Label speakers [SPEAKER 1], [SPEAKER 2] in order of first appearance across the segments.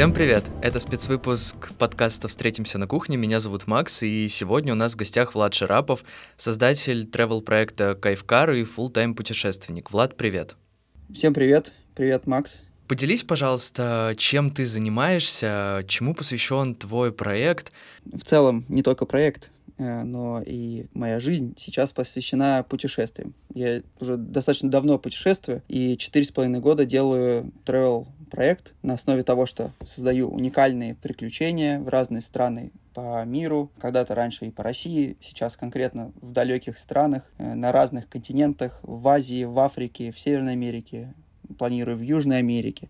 [SPEAKER 1] Всем привет! Это спецвыпуск подкаста «Встретимся на кухне». Меня зовут Макс, и сегодня у нас в гостях Влад Шарапов, создатель travel-проекта Кайфкар и full-time путешественник. Влад, привет!
[SPEAKER 2] Всем привет! Привет, Макс!
[SPEAKER 1] Поделись, пожалуйста, чем ты занимаешься, чему посвящен твой проект?
[SPEAKER 2] В целом, не только проект, э, но и моя жизнь сейчас посвящена путешествиям. Я уже достаточно давно путешествую, и четыре с половиной года делаю travel проект на основе того, что создаю уникальные приключения в разные страны по миру, когда-то раньше и по России, сейчас конкретно в далеких странах, э, на разных континентах, в Азии, в Африке, в Северной Америке, планирую в Южной Америке,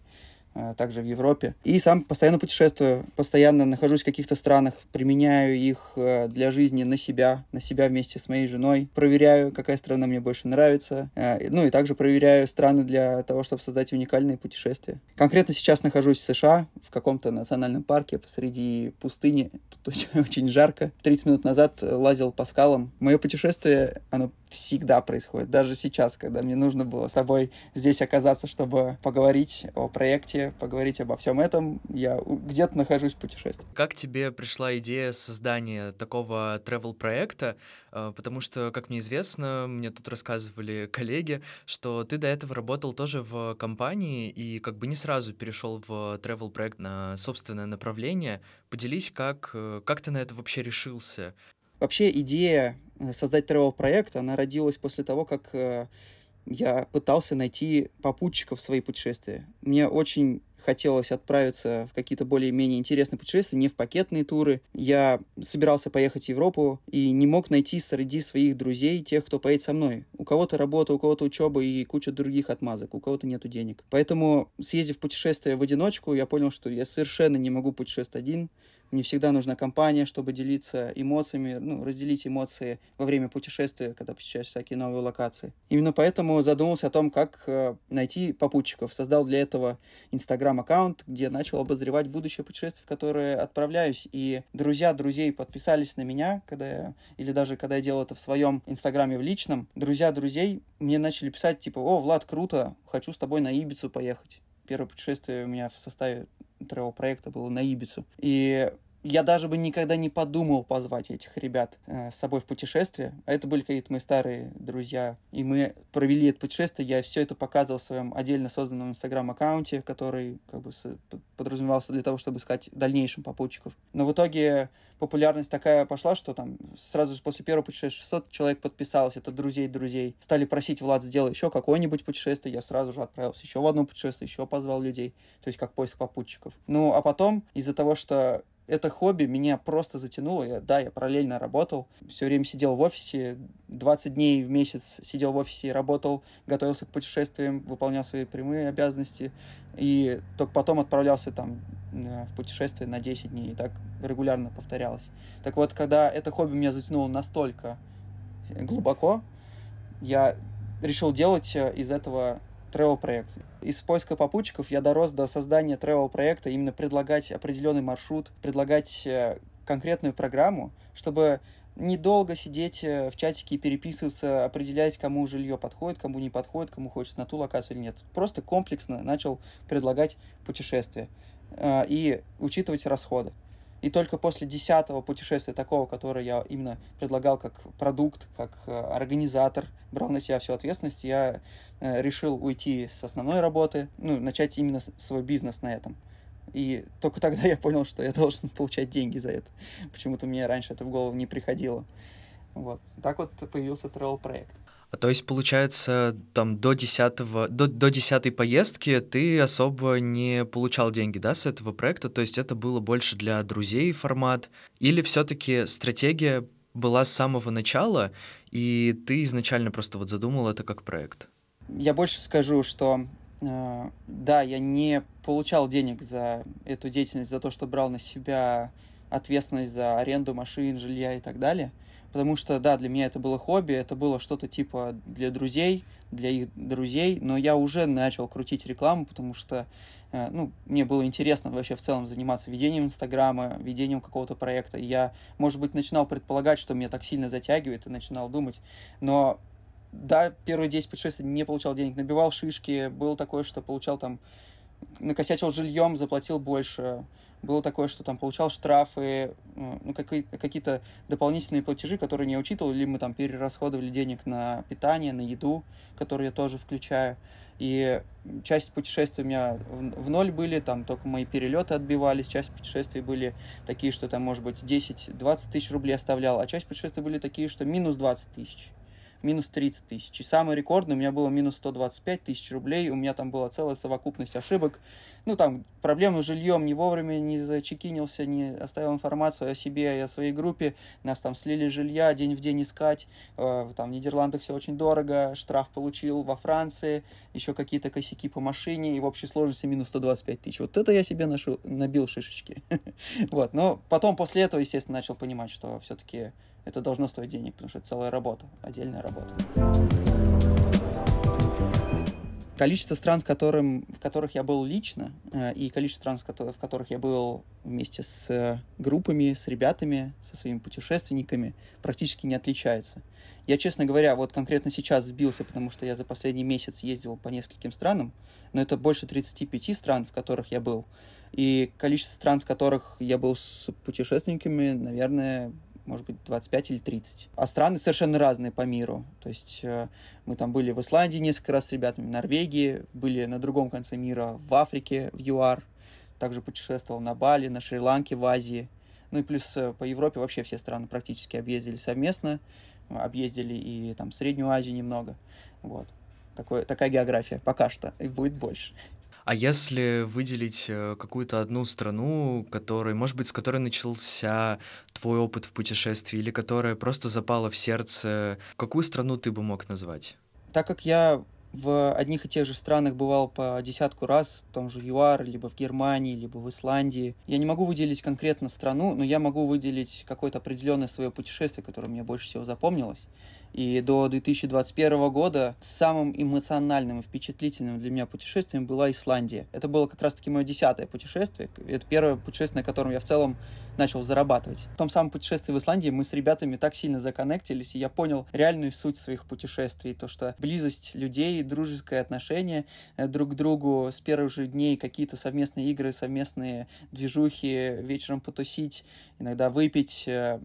[SPEAKER 2] также в Европе. И сам постоянно путешествую, постоянно нахожусь в каких-то странах, применяю их э, для жизни на себя, на себя вместе с моей женой, проверяю, какая страна мне больше нравится, э, ну и также проверяю страны для того, чтобы создать уникальные путешествия. Конкретно сейчас нахожусь в США, в каком-то национальном парке посреди пустыни, тут очень жарко. 30 минут назад лазил по скалам. Мое путешествие, оно всегда происходит. Даже сейчас, когда мне нужно было с собой здесь оказаться, чтобы поговорить о проекте, поговорить обо всем этом, я где-то нахожусь в путешествии.
[SPEAKER 1] Как тебе пришла идея создания такого travel проекта? Э, потому что, как мне известно, мне тут рассказывали коллеги, что ты до этого работал тоже в компании и как бы не сразу перешел в travel проект на собственное направление. Поделись, как, э, как ты на это вообще решился?
[SPEAKER 2] Вообще идея э, создать travel проект, она родилась после того, как э, я пытался найти попутчиков в свои путешествия. Мне очень хотелось отправиться в какие-то более-менее интересные путешествия, не в пакетные туры. Я собирался поехать в Европу и не мог найти среди своих друзей тех, кто поедет со мной. У кого-то работа, у кого-то учеба и куча других отмазок, у кого-то нету денег. Поэтому, съездив в путешествие в одиночку, я понял, что я совершенно не могу путешествовать один. Мне всегда нужна компания, чтобы делиться эмоциями, ну, разделить эмоции во время путешествия, когда посещаешь всякие новые локации. Именно поэтому задумался о том, как э, найти попутчиков. Создал для этого инстаграм-аккаунт, где начал обозревать будущее путешествие, в которое отправляюсь. И друзья друзей подписались на меня, когда я, или даже когда я делал это в своем инстаграме в личном. Друзья друзей мне начали писать, типа, о, Влад, круто, хочу с тобой на Ибицу поехать. Первое путешествие у меня в составе travel проекта было на Ибицу. И я даже бы никогда не подумал позвать этих ребят э, с собой в путешествие. А это были какие-то мои старые друзья. И мы провели это путешествие. Я все это показывал в своем отдельно созданном инстаграм-аккаунте, который как бы подразумевался для того, чтобы искать дальнейших попутчиков. Но в итоге популярность такая пошла, что там сразу же после первого путешествия 600 человек подписалось. Это друзей друзей. Стали просить, Влад, сделай еще какое-нибудь путешествие. Я сразу же отправился еще в одно путешествие, еще позвал людей. То есть как поиск попутчиков. Ну, а потом из-за того, что это хобби меня просто затянуло. Я, да, я параллельно работал, все время сидел в офисе, 20 дней в месяц сидел в офисе и работал, готовился к путешествиям, выполнял свои прямые обязанности, и только потом отправлялся там э, в путешествие на 10 дней, и так регулярно повторялось. Так вот, когда это хобби меня затянуло настолько глубоко, я решил делать э, из этого travel проект. Из поиска попутчиков я дорос до создания travel проекта, именно предлагать определенный маршрут, предлагать э, конкретную программу, чтобы недолго сидеть э, в чатике и переписываться, определять, кому жилье подходит, кому не подходит, кому хочется на ту локацию или нет. Просто комплексно начал предлагать путешествия э, и учитывать расходы. И только после десятого путешествия такого, которое я именно предлагал как продукт, как э, организатор, брал на себя всю ответственность, я э, решил уйти с основной работы, ну, начать именно свой бизнес на этом. И только тогда я понял, что я должен получать деньги за это. Почему-то мне раньше это в голову не приходило. Вот. Так вот появился Travel проект.
[SPEAKER 1] А то есть, получается, там до десятого, до, до десятой поездки ты особо не получал деньги, да, с этого проекта? То есть это было больше для друзей формат? Или все-таки стратегия была с самого начала, и ты изначально просто вот задумал это как проект?
[SPEAKER 2] Я больше скажу, что э, да, я не получал денег за эту деятельность, за то, что брал на себя ответственность за аренду машин, жилья и так далее – потому что, да, для меня это было хобби, это было что-то типа для друзей, для их друзей, но я уже начал крутить рекламу, потому что, э, ну, мне было интересно вообще в целом заниматься ведением Инстаграма, ведением какого-то проекта. Я, может быть, начинал предполагать, что меня так сильно затягивает, и начинал думать, но да, первые 10 путешествий не получал денег, набивал шишки, было такое, что получал там накосячил жильем, заплатил больше. Было такое, что там получал штрафы, ну, какие-то дополнительные платежи, которые не учитывал, или мы там перерасходовали денег на питание, на еду, которые я тоже включаю. И часть путешествий у меня в, ноль были, там только мои перелеты отбивались, часть путешествий были такие, что там, может быть, 10-20 тысяч рублей оставлял, а часть путешествий были такие, что минус 20 тысяч минус 30 тысяч. И самый рекордный у меня было минус 125 тысяч рублей. У меня там была целая совокупность ошибок. Ну, там, проблемы с жильем, не вовремя не зачекинился, не оставил информацию о себе и о своей группе. Нас там слили жилья, день в день искать. Э, там в Нидерландах все очень дорого. Штраф получил во Франции. Еще какие-то косяки по машине. И в общей сложности минус 125 тысяч. Вот это я себе нашу, набил шишечки. Вот. Но потом после этого, естественно, начал понимать, что все-таки это должно стоить денег, потому что это целая работа, отдельная работа. Количество стран, в, которым, в которых я был лично, э, и количество стран, в которых я был вместе с э, группами, с ребятами, со своими путешественниками, практически не отличается. Я, честно говоря, вот конкретно сейчас сбился, потому что я за последний месяц ездил по нескольким странам, но это больше 35 стран, в которых я был. И количество стран, в которых я был с путешественниками, наверное, может быть, 25 или 30. А страны совершенно разные по миру. То есть э, мы там были в Исландии несколько раз с ребятами, в Норвегии, были на другом конце мира, в Африке, в ЮАР, также путешествовал на Бали, на Шри-Ланке, в Азии. Ну и плюс э, по Европе вообще все страны практически объездили совместно, объездили и там Среднюю Азию немного. Вот. Такое, такая география пока что, и будет больше.
[SPEAKER 1] А если выделить э, какую-то одну страну, которой, может быть, с которой начался твой опыт в путешествии, или которая просто запала в сердце, какую страну ты бы мог назвать?
[SPEAKER 2] Так как я в одних и тех же странах бывал по десятку раз, в том же ЮАР, либо в Германии, либо в Исландии. Я не могу выделить конкретно страну, но я могу выделить какое-то определенное свое путешествие, которое мне больше всего запомнилось. И до 2021 года самым эмоциональным и впечатлительным для меня путешествием была Исландия. Это было как раз-таки мое десятое путешествие. Это первое путешествие, на котором я в целом начал зарабатывать. В том самом путешествии в Исландии мы с ребятами так сильно законнектились, и я понял реальную суть своих путешествий. То, что близость людей, дружеское отношение э, друг к другу с первых же дней, какие-то совместные игры, совместные движухи, вечером потусить, иногда выпить, э,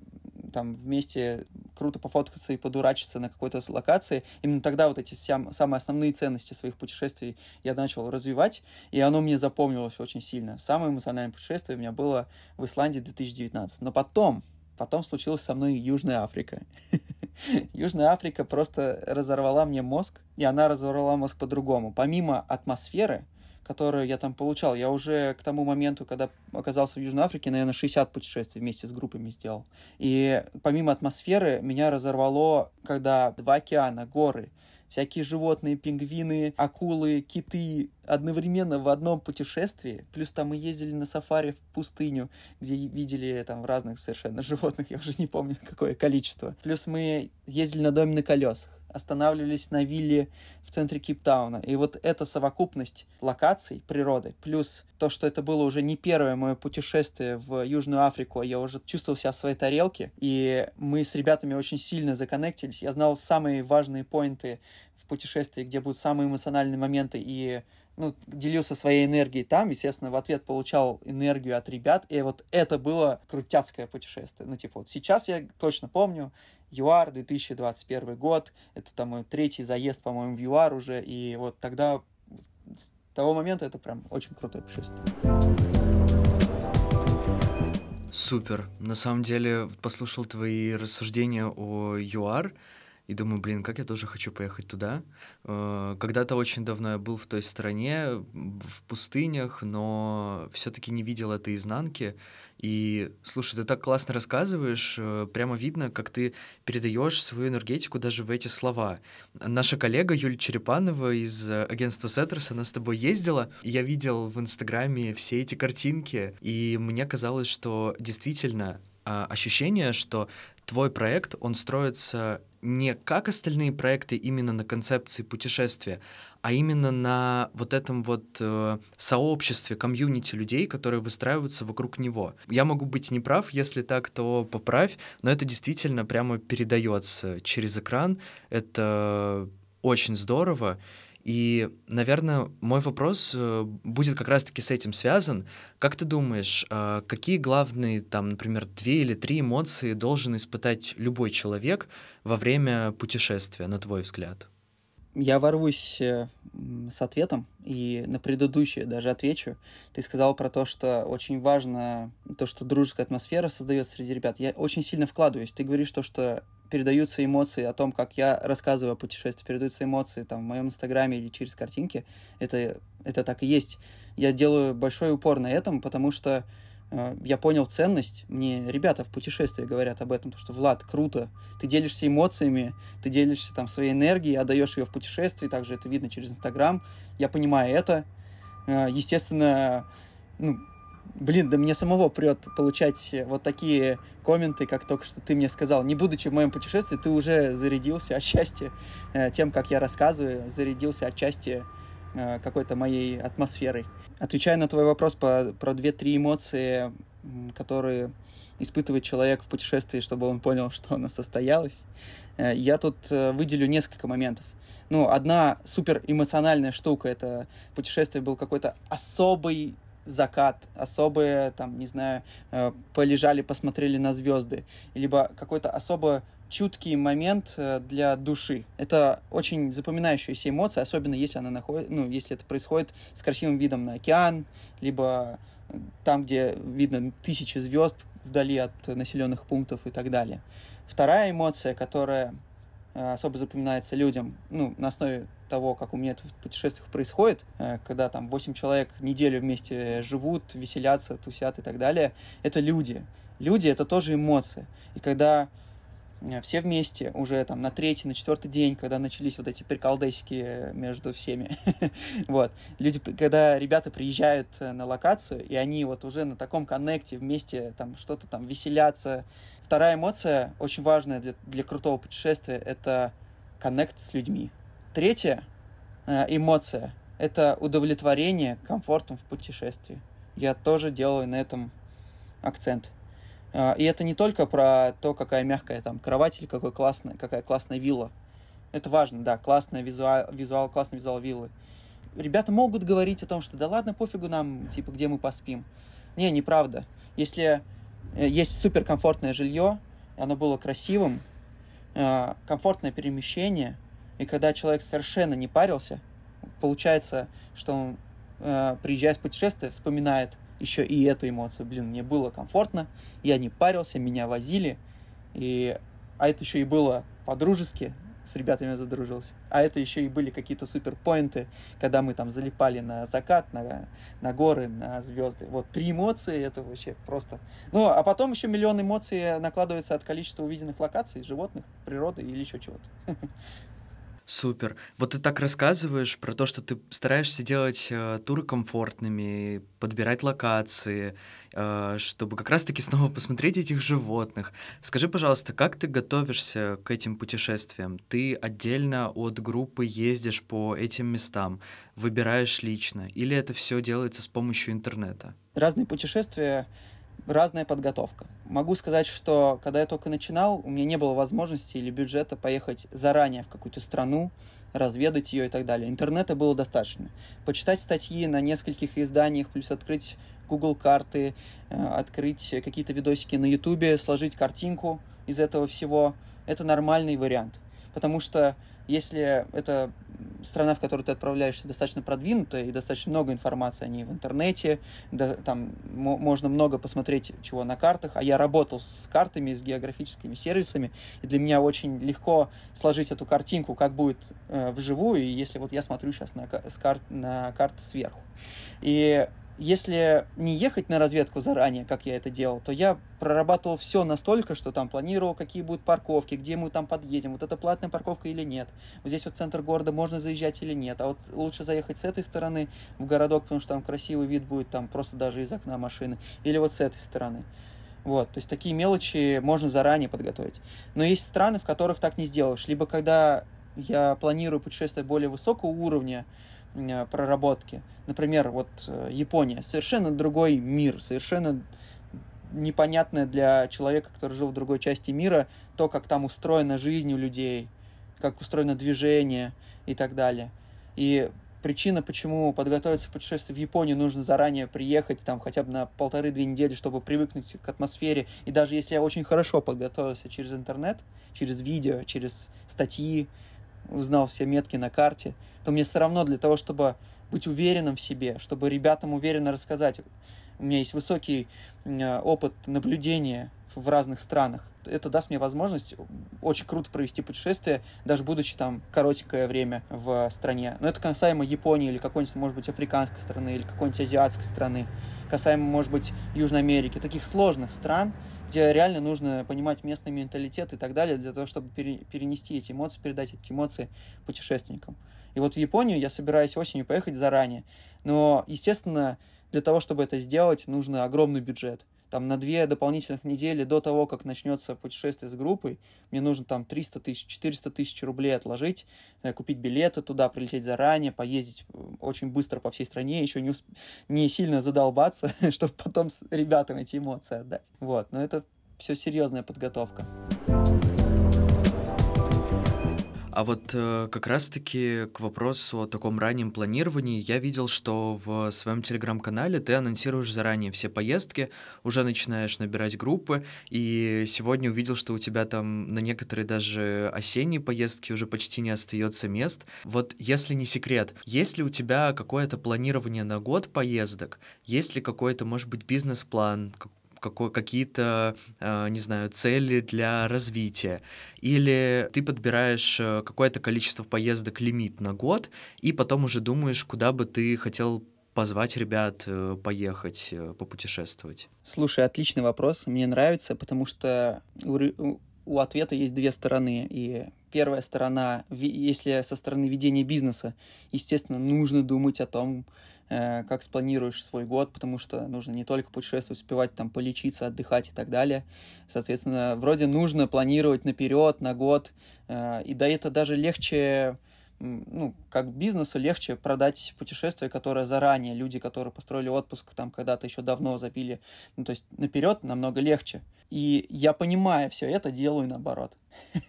[SPEAKER 2] там вместе круто пофоткаться и подурачиться на какой-то локации. Именно тогда вот эти сам, самые основные ценности своих путешествий я начал развивать, и оно мне запомнилось очень сильно. Самое эмоциональное путешествие у меня было в Исландии 2019. Но потом, потом случилась со мной Южная Африка. Южная Африка просто разорвала мне мозг, и она разорвала мозг по-другому. Помимо атмосферы, которую я там получал. Я уже к тому моменту, когда оказался в Южной Африке, наверное, 60 путешествий вместе с группами сделал. И помимо атмосферы, меня разорвало, когда два океана, горы, всякие животные, пингвины, акулы, киты одновременно в одном путешествии. Плюс там мы ездили на сафари в пустыню, где видели там разных совершенно животных, я уже не помню какое количество. Плюс мы ездили на доме на колесах останавливались на вилле в центре Кейптауна. И вот эта совокупность локаций, природы, плюс то, что это было уже не первое мое путешествие в Южную Африку, а я уже чувствовал себя в своей тарелке, и мы с ребятами очень сильно законнектились. Я знал самые важные поинты в путешествии, где будут самые эмоциональные моменты, и ну, делился своей энергией там, естественно, в ответ получал энергию от ребят, и вот это было крутяцкое путешествие. Ну, типа, вот сейчас я точно помню, ЮАР, 2021 год, это там мой третий заезд, по-моему, в ЮАР уже, и вот тогда, с того момента это прям очень крутое путешествие.
[SPEAKER 1] Супер. На самом деле, послушал твои рассуждения о ЮАР, и думаю, блин, как я тоже хочу поехать туда. Э, когда-то очень давно я был в той стране, в пустынях, но все-таки не видел этой изнанки. И, слушай, ты так классно рассказываешь, э, прямо видно, как ты передаешь свою энергетику даже в эти слова. Наша коллега Юлия Черепанова из э, агентства Сеттерс, она с тобой ездила, и я видел в Инстаграме все эти картинки, и мне казалось, что действительно а, ощущение, что твой проект, он строится не как остальные проекты именно на концепции путешествия, а именно на вот этом вот э, сообществе, комьюнити людей, которые выстраиваются вокруг него. Я могу быть неправ, если так, то поправь, но это действительно прямо передается через экран. Это очень здорово. И, наверное, мой вопрос э, будет как раз-таки с этим связан. Как ты думаешь, э, какие главные, там, например, две или три эмоции должен испытать любой человек во время путешествия, на твой взгляд?
[SPEAKER 2] Я ворвусь э, с ответом и на предыдущее даже отвечу. Ты сказал про то, что очень важно то, что дружеская атмосфера создается среди ребят. Я очень сильно вкладываюсь. Ты говоришь то, что передаются эмоции о том, как я рассказываю о путешествии, передаются эмоции там в моем инстаграме или через картинки. Это, это так и есть. Я делаю большой упор на этом, потому что Э, я понял ценность. Мне ребята в путешествии говорят об этом, то, что Влад, круто, ты делишься эмоциями, ты делишься там своей энергией, отдаешь ее в путешествии, также это видно через Инстаграм. Я понимаю это. Э, естественно, ну, блин, да мне самого прет получать вот такие комменты, как только что ты мне сказал. Не будучи в моем путешествии, ты уже зарядился отчасти э, тем, как я рассказываю, зарядился отчасти Э, какой-то моей атмосферой. Отвечая на твой вопрос по, про две-три эмоции, которые испытывает человек в путешествии, чтобы он понял, что оно состоялось, э, я тут выделю несколько моментов. Ну, одна супер эмоциональная штука, это путешествие был какой-то особый закат, особые, там, не знаю, полежали, посмотрели на звезды, либо какой-то особо чуткий момент э, для души. Это очень запоминающаяся эмоция, особенно если она находит, ну, если это происходит с красивым видом на океан, либо э, там, где видно тысячи звезд вдали от населенных пунктов и так далее. Вторая эмоция, которая э, особо запоминается людям, ну, на основе того, как у меня это в путешествиях происходит, когда там 8 человек неделю вместе живут, веселятся, тусят и так далее, это люди. Люди — это тоже эмоции. И когда Э, все вместе уже там на третий, на четвертый день, когда начались вот эти приколдесики между всеми. вот. Люди, когда ребята приезжают э, на локацию, и они вот уже на таком коннекте вместе там что-то там веселятся. Вторая эмоция, очень важная для, для крутого путешествия, это коннект с людьми. Третья э, эмоция — это удовлетворение комфортом в путешествии. Я тоже делаю на этом акцент. А, и это не только про то, какая мягкая там кровать или какой классная, какая классная вилла. Это важно, да, классная визуал, визуал, классный визуал виллы. Ребята могут говорить о том, что да ладно, пофигу нам, типа, где мы поспим. Не, неправда. Если э, есть суперкомфортное жилье, оно было красивым, э, комфортное перемещение, и когда человек совершенно не парился, получается, что он, э, приезжая с путешествия, вспоминает еще и эту эмоцию. Блин, мне было комфортно, я не парился, меня возили. И... А это еще и было по-дружески, с ребятами задружился. А это еще и были какие-то суперпоинты, когда мы там залипали на закат, на, на горы, на звезды. Вот три эмоции, это вообще просто... Ну, а потом еще миллион эмоций накладывается от количества увиденных локаций, животных, природы или еще чего-то.
[SPEAKER 1] Супер. Вот ты так рассказываешь про то, что ты стараешься делать э, туры комфортными, подбирать локации, э, чтобы как раз-таки снова посмотреть этих животных. Скажи, пожалуйста, как ты готовишься к этим путешествиям? Ты отдельно от группы ездишь по этим местам, выбираешь лично, или это все делается с помощью интернета?
[SPEAKER 2] Разные путешествия разная подготовка. Могу сказать, что когда я только начинал, у меня не было возможности или бюджета поехать заранее в какую-то страну, разведать ее и так далее. Интернета было достаточно. Почитать статьи на нескольких изданиях, плюс открыть Google карты, э, открыть какие-то видосики на YouTube, сложить картинку из этого всего. Это нормальный вариант. Потому что если это страна, в которую ты отправляешься, достаточно продвинутая и достаточно много информации о ней в интернете, да, там можно много посмотреть чего на картах, а я работал с картами, с географическими сервисами, и для меня очень легко сложить эту картинку, как будет э, вживую, если вот я смотрю сейчас на, с карт, на карты сверху. И если не ехать на разведку заранее, как я это делал, то я прорабатывал все настолько, что там планировал, какие будут парковки, где мы там подъедем, вот это платная парковка или нет. Вот здесь вот центр города можно заезжать или нет. А вот лучше заехать с этой стороны в городок, потому что там красивый вид будет там просто даже из окна машины. Или вот с этой стороны. Вот, то есть такие мелочи можно заранее подготовить. Но есть страны, в которых так не сделаешь. Либо когда я планирую путешествие более высокого уровня, проработки. Например, вот э, Япония. Совершенно другой мир, совершенно непонятное для человека, который жил в другой части мира, то, как там устроена жизнь у людей, как устроено движение и так далее. И причина, почему подготовиться к путешествию в Японию, нужно заранее приехать там хотя бы на полторы-две недели, чтобы привыкнуть к атмосфере. И даже если я очень хорошо подготовился через интернет, через видео, через статьи, узнал все метки на карте, то мне все равно для того, чтобы быть уверенным в себе, чтобы ребятам уверенно рассказать. У меня есть высокий опыт наблюдения в разных странах. Это даст мне возможность очень круто провести путешествие, даже будучи там коротенькое время в стране. Но это касаемо Японии или какой-нибудь, может быть, африканской страны или какой-нибудь азиатской страны. Касаемо, может быть, Южной Америки. Таких сложных стран, где реально нужно понимать местный менталитет и так далее, для того, чтобы перенести эти эмоции, передать эти эмоции путешественникам. И вот в Японию я собираюсь осенью поехать заранее. Но, естественно, для того, чтобы это сделать, нужно огромный бюджет там на две дополнительных недели до того, как начнется путешествие с группой, мне нужно там 300 тысяч, 400 тысяч рублей отложить, э, купить билеты туда, прилететь заранее, поездить э, очень быстро по всей стране, еще не, усп... не сильно задолбаться, чтобы потом с ребятам эти эмоции отдать. Вот, но это все серьезная подготовка.
[SPEAKER 1] А вот э, как раз-таки к вопросу о таком раннем планировании я видел, что в своем телеграм-канале ты анонсируешь заранее все поездки, уже начинаешь набирать группы, и сегодня увидел, что у тебя там на некоторые даже осенние поездки уже почти не остается мест. Вот если не секрет, есть ли у тебя какое-то планирование на год поездок? Есть ли какой-то, может быть, бизнес-план, какой, какие-то, э, не знаю, цели для развития, или ты подбираешь э, какое-то количество поездок лимит на год, и потом уже думаешь, куда бы ты хотел позвать ребят э, поехать, попутешествовать?
[SPEAKER 2] Слушай, отличный вопрос, мне нравится, потому что у, у ответа есть две стороны, и первая сторона, если со стороны ведения бизнеса, естественно, нужно думать о том, как спланируешь свой год, потому что нужно не только путешествовать, успевать там полечиться, отдыхать и так далее. Соответственно, вроде нужно планировать наперед, на год, э, и да это даже легче ну, как бизнесу легче продать путешествие, которое заранее, люди, которые построили отпуск там когда-то еще давно забили, ну, то есть наперед намного легче. И я понимая все это, делаю наоборот.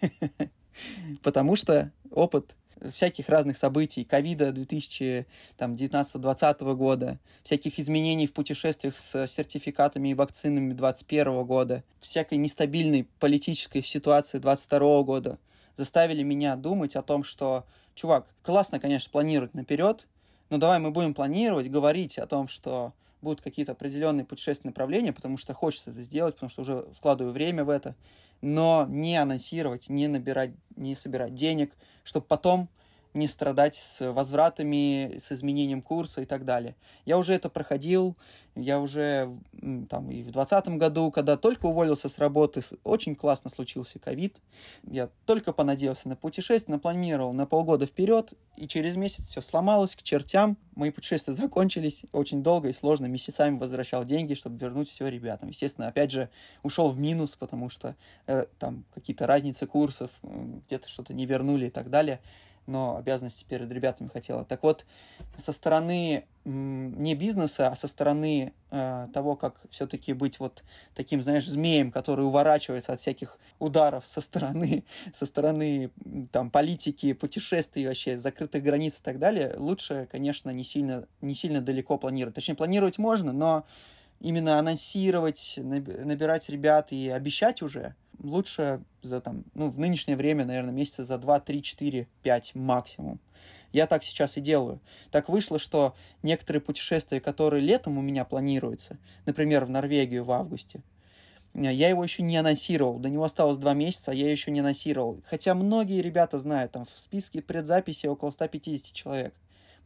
[SPEAKER 2] Потому что опыт всяких разных событий, ковида 2019-2020 года, всяких изменений в путешествиях с сертификатами и вакцинами 2021 года, всякой нестабильной политической ситуации 2022 года заставили меня думать о том, что, чувак, классно, конечно, планировать наперед, но давай мы будем планировать, говорить о том, что будут какие-то определенные путешественные направления, потому что хочется это сделать, потому что уже вкладываю время в это, но не анонсировать, не набирать, не собирать денег, чтобы потом не страдать с возвратами, с изменением курса и так далее. Я уже это проходил, я уже там и в 2020 году, когда только уволился с работы, очень классно случился ковид. Я только понадеялся на путешествие, напланировал на полгода вперед, и через месяц все сломалось к чертям. Мои путешествия закончились, очень долго и сложно, месяцами возвращал деньги, чтобы вернуть все ребятам. Естественно, опять же, ушел в минус, потому что э, там какие-то разницы курсов, где-то что-то не вернули и так далее но обязанности перед ребятами хотела. Так вот, со стороны не бизнеса, а со стороны э, того, как все-таки быть вот таким, знаешь, змеем, который уворачивается от всяких ударов со стороны, со стороны там политики, путешествий вообще, закрытых границ и так далее, лучше, конечно, не сильно, не сильно далеко планировать. Точнее, планировать можно, но именно анонсировать, набирать ребят и обещать уже – лучше за там, ну, в нынешнее время, наверное, месяца за 2, 3, 4, 5 максимум. Я так сейчас и делаю. Так вышло, что некоторые путешествия, которые летом у меня планируются, например, в Норвегию в августе, я его еще не анонсировал. До него осталось два месяца, а я еще не анонсировал. Хотя многие ребята знают, там в списке предзаписи около 150 человек.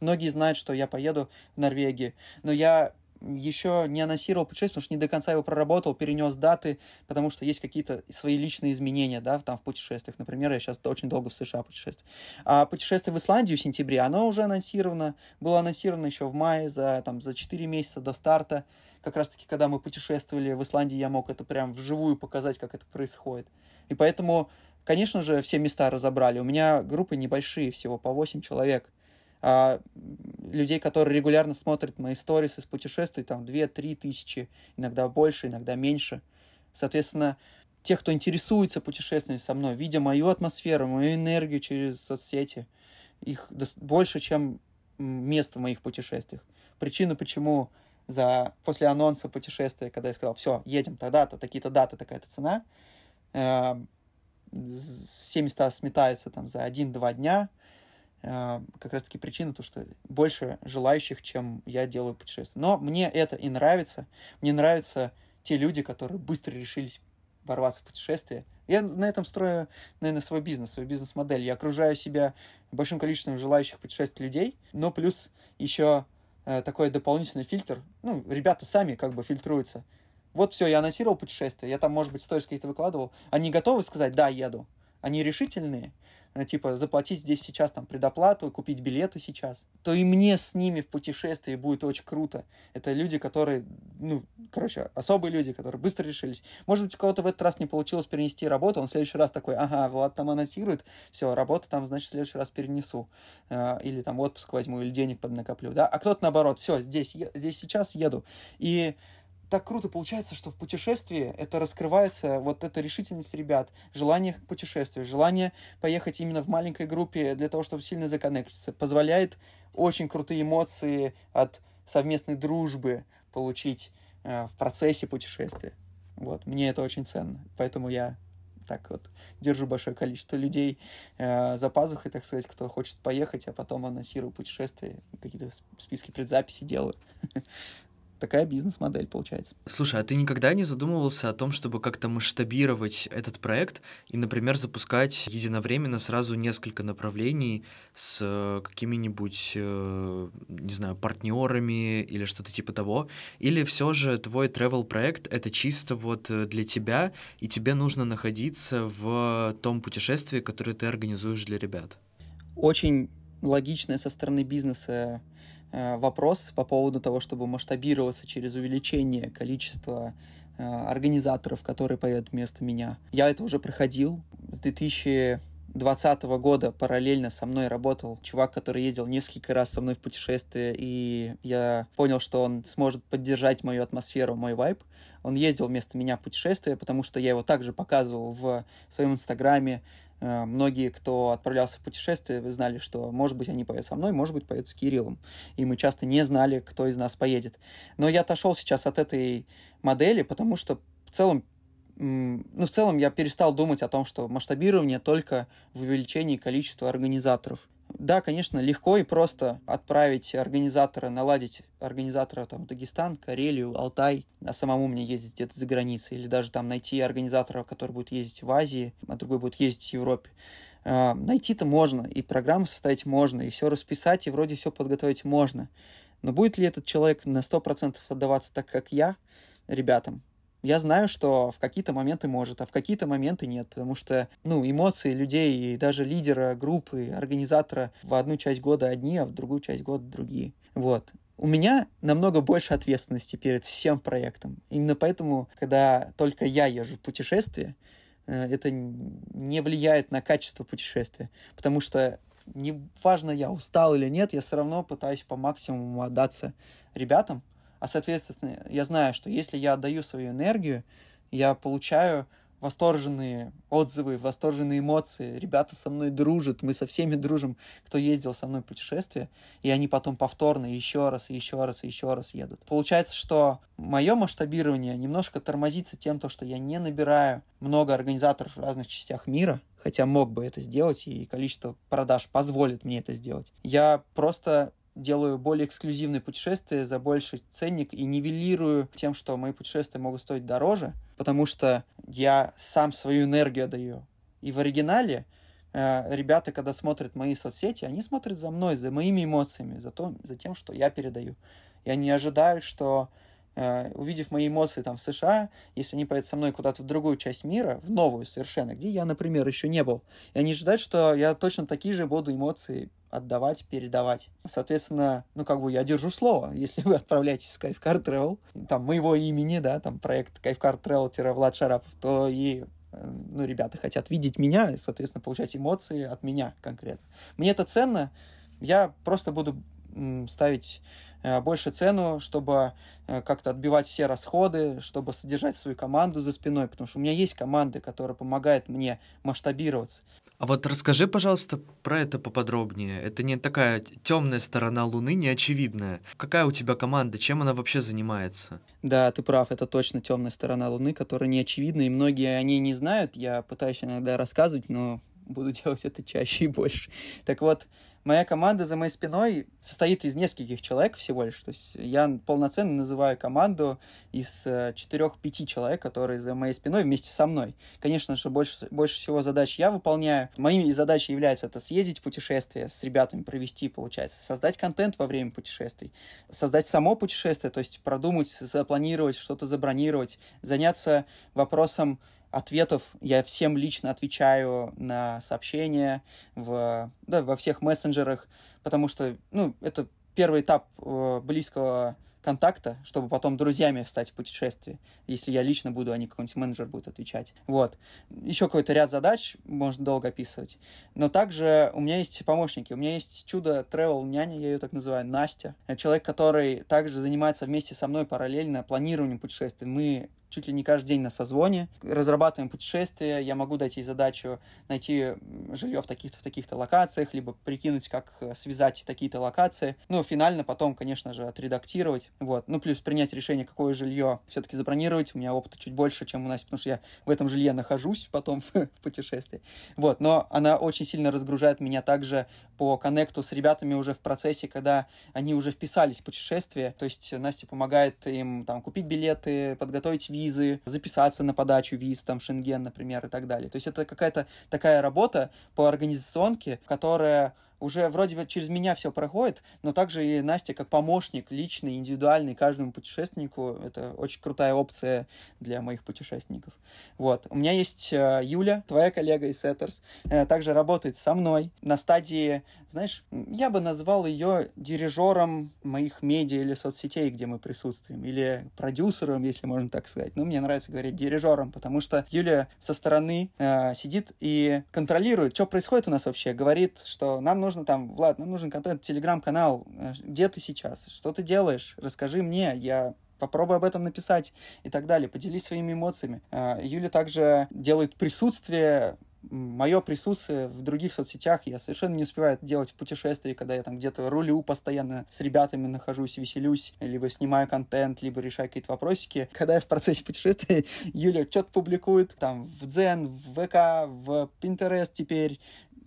[SPEAKER 2] Многие знают, что я поеду в Норвегию. Но я еще не анонсировал путешествие, потому что не до конца его проработал, перенес даты, потому что есть какие-то свои личные изменения, да, там в путешествиях. Например, я сейчас очень долго в США путешествую. А путешествие в Исландию в сентябре, оно уже анонсировано, было анонсировано еще в мае, за, там, за 4 месяца до старта. Как раз-таки, когда мы путешествовали в Исландии, я мог это прям вживую показать, как это происходит. И поэтому, конечно же, все места разобрали. У меня группы небольшие, всего по 8 человек – а, людей, которые регулярно смотрят мои сторис из путешествий, там 2-3 тысячи, иногда больше, иногда меньше. Соответственно, тех, кто интересуется путешествиями со мной, видя мою атмосферу, мою энергию через соцсети, их больше, чем мест в моих путешествиях. Причина, почему за, после анонса путешествия, когда я сказал, все, едем тогда-то, такие-то даты, такая-то цена, э, все места сметаются там за один-два дня, как раз-таки причина, то, что больше желающих, чем я делаю путешествия. Но мне это и нравится. Мне нравятся те люди, которые быстро решились ворваться в путешествие. Я на этом строю, наверное, свой бизнес, свою бизнес-модель. Я окружаю себя большим количеством желающих путешествовать людей, но плюс еще э, такой дополнительный фильтр. Ну, ребята сами как бы фильтруются. Вот все, я анонсировал путешествие, я там, может быть, сторис какие-то выкладывал. Они готовы сказать, да, еду. Они решительные, типа заплатить здесь сейчас там предоплату, купить билеты сейчас, то и мне с ними в путешествии будет очень круто. Это люди, которые, ну, короче, особые люди, которые быстро решились. Может быть, у кого-то в этот раз не получилось перенести работу, он в следующий раз такой, ага, Влад там анонсирует, все, работу там, значит, в следующий раз перенесу. Э, или там отпуск возьму, или денег поднакоплю, да. А кто-то наоборот, все, здесь, здесь сейчас еду. И так круто получается, что в путешествии это раскрывается, вот эта решительность ребят, желание к путешествию, желание поехать именно в маленькой группе для того, чтобы сильно законнектиться, позволяет очень крутые эмоции от совместной дружбы получить э, в процессе путешествия. Вот, мне это очень ценно, поэтому я так вот держу большое количество людей э, за пазухой, так сказать, кто хочет поехать, а потом анонсирую путешествия, какие-то списки предзаписи делаю. такая бизнес-модель получается.
[SPEAKER 1] Слушай, а ты никогда не задумывался о том, чтобы как-то масштабировать этот проект и, например, запускать единовременно сразу несколько направлений с э, какими-нибудь, э, не знаю, партнерами или что-то типа того? Или все же твой travel проект это чисто вот э, для тебя, и тебе нужно находиться в том путешествии, которое ты организуешь для ребят?
[SPEAKER 2] Очень логичное со стороны бизнеса вопрос по поводу того, чтобы масштабироваться через увеличение количества э, организаторов, которые поедут вместо меня. Я это уже проходил. С 2020 года параллельно со мной работал чувак, который ездил несколько раз со мной в путешествие, и я понял, что он сможет поддержать мою атмосферу, мой вайб. Он ездил вместо меня в путешествие, потому что я его также показывал в своем инстаграме, Э, многие, кто отправлялся в путешествие, знали, что, может быть, они поедут со мной, может быть, поедут с Кириллом. И мы часто не знали, кто из нас поедет. Но я отошел сейчас от этой модели, потому что в целом ну, в целом я перестал думать о том, что масштабирование только в увеличении количества организаторов. Да, конечно, легко и просто отправить организатора, наладить организатора там, в Дагестан, Карелию, Алтай, а самому мне ездить где-то за границей, или даже там найти организатора, который будет ездить в Азии, а другой будет ездить в Европе. А, найти-то можно, и программу составить можно, и все расписать, и вроде все подготовить можно. Но будет ли этот человек на 100% отдаваться так, как я, ребятам? Я знаю, что в какие-то моменты может, а в какие-то моменты нет, потому что, ну, эмоции людей и даже лидера группы, организатора в одну часть года одни, а в другую часть года другие. Вот. У меня намного больше ответственности перед всем проектом. Именно поэтому, когда только я езжу в путешествие, э, это не влияет на качество путешествия. Потому что неважно, я устал или нет, я все равно пытаюсь по максимуму отдаться ребятам, а, соответственно, я знаю, что если я отдаю свою энергию, я получаю восторженные отзывы, восторженные эмоции. Ребята со мной дружат, мы со всеми дружим, кто ездил со мной в путешествие, и они потом повторно еще раз, еще раз, еще раз едут. Получается, что мое масштабирование немножко тормозится тем, то, что я не набираю много организаторов в разных частях мира, хотя мог бы это сделать, и количество продаж позволит мне это сделать. Я просто делаю более эксклюзивные путешествия за больший ценник и нивелирую тем, что мои путешествия могут стоить дороже, потому что я сам свою энергию даю. И в оригинале э, ребята, когда смотрят мои соцсети, они смотрят за мной, за моими эмоциями, за, то, за тем, что я передаю. И они ожидают, что увидев мои эмоции там в США, если они поедут со мной куда-то в другую часть мира, в новую совершенно, где я, например, еще не был, и они ожидают, что я точно такие же буду эмоции отдавать, передавать. Соответственно, ну, как бы я держу слово. Если вы отправляетесь с Кайфкар Travel, там, моего имени, да, там, проект Кайфкар Travel-Влад Шарапов, то и э, ну, ребята хотят видеть меня и, соответственно, получать эмоции от меня конкретно. Мне это ценно, я просто буду ставить э, больше цену, чтобы э, как-то отбивать все расходы, чтобы содержать свою команду за спиной, потому что у меня есть команды, которые помогают мне масштабироваться.
[SPEAKER 1] А вот расскажи, пожалуйста, про это поподробнее. Это не такая темная сторона Луны, неочевидная. Какая у тебя команда, чем она вообще занимается?
[SPEAKER 2] Да, ты прав, это точно темная сторона Луны, которая неочевидна, и многие о ней не знают. Я пытаюсь иногда рассказывать, но буду делать это чаще и больше. Так вот, моя команда за моей спиной состоит из нескольких человек всего лишь. То есть я полноценно называю команду из э, четырех-пяти человек, которые за моей спиной вместе со мной. Конечно что больше, больше всего задач я выполняю. Моими задачей является это съездить в путешествие с ребятами, провести, получается, создать контент во время путешествий, создать само путешествие, то есть продумать, запланировать, что-то забронировать, заняться вопросом ответов. Я всем лично отвечаю на сообщения в, да, во всех мессенджерах, потому что, ну, это первый этап э, близкого контакта, чтобы потом друзьями стать в путешествии. Если я лично буду, а не какой-нибудь менеджер будет отвечать. Вот. Еще какой-то ряд задач, можно долго описывать. Но также у меня есть помощники. У меня есть чудо travel няня, я ее так называю, Настя. Человек, который также занимается вместе со мной параллельно планированием путешествий. Мы чуть ли не каждый день на созвоне, разрабатываем путешествия, я могу дать ей задачу найти жилье в таких-то в таких-то локациях, либо прикинуть, как э, связать такие-то локации. Ну, финально потом, конечно же, отредактировать, вот. Ну, плюс принять решение, какое жилье все-таки забронировать. У меня опыта чуть больше, чем у нас, потому что я в этом жилье нахожусь потом в путешествии. Вот, но она очень сильно разгружает меня также по коннекту с ребятами уже в процессе, когда они уже вписались в путешествие. То есть Настя помогает им там купить билеты, подготовить визу, визы, записаться на подачу виз, там, Шенген, например, и так далее. То есть это какая-то такая работа по организационке, которая уже вроде бы через меня все проходит, но также и Настя как помощник личный, индивидуальный каждому путешественнику. Это очень крутая опция для моих путешественников. Вот. У меня есть э, Юля, твоя коллега из Setters, э, также работает со мной на стадии, знаешь, я бы назвал ее дирижером моих медиа или соцсетей, где мы присутствуем, или продюсером, если можно так сказать. Но мне нравится говорить дирижером, потому что Юля со стороны э, сидит и контролирует, что происходит у нас вообще, говорит, что нам нужно нужно там, Влад, нам нужен контент, телеграм-канал, э, где ты сейчас, что ты делаешь, расскажи мне, я попробуй об этом написать и так далее, поделись своими эмоциями. Э, Юля также делает присутствие мое присутствие в других соцсетях я совершенно не успеваю это делать в путешествии, когда я там где-то рулю постоянно с ребятами нахожусь, веселюсь, либо снимаю контент, либо решаю какие-то вопросики. Когда я в процессе путешествия, Юля что-то публикует там в Дзен, в ВК, в Pinterest теперь.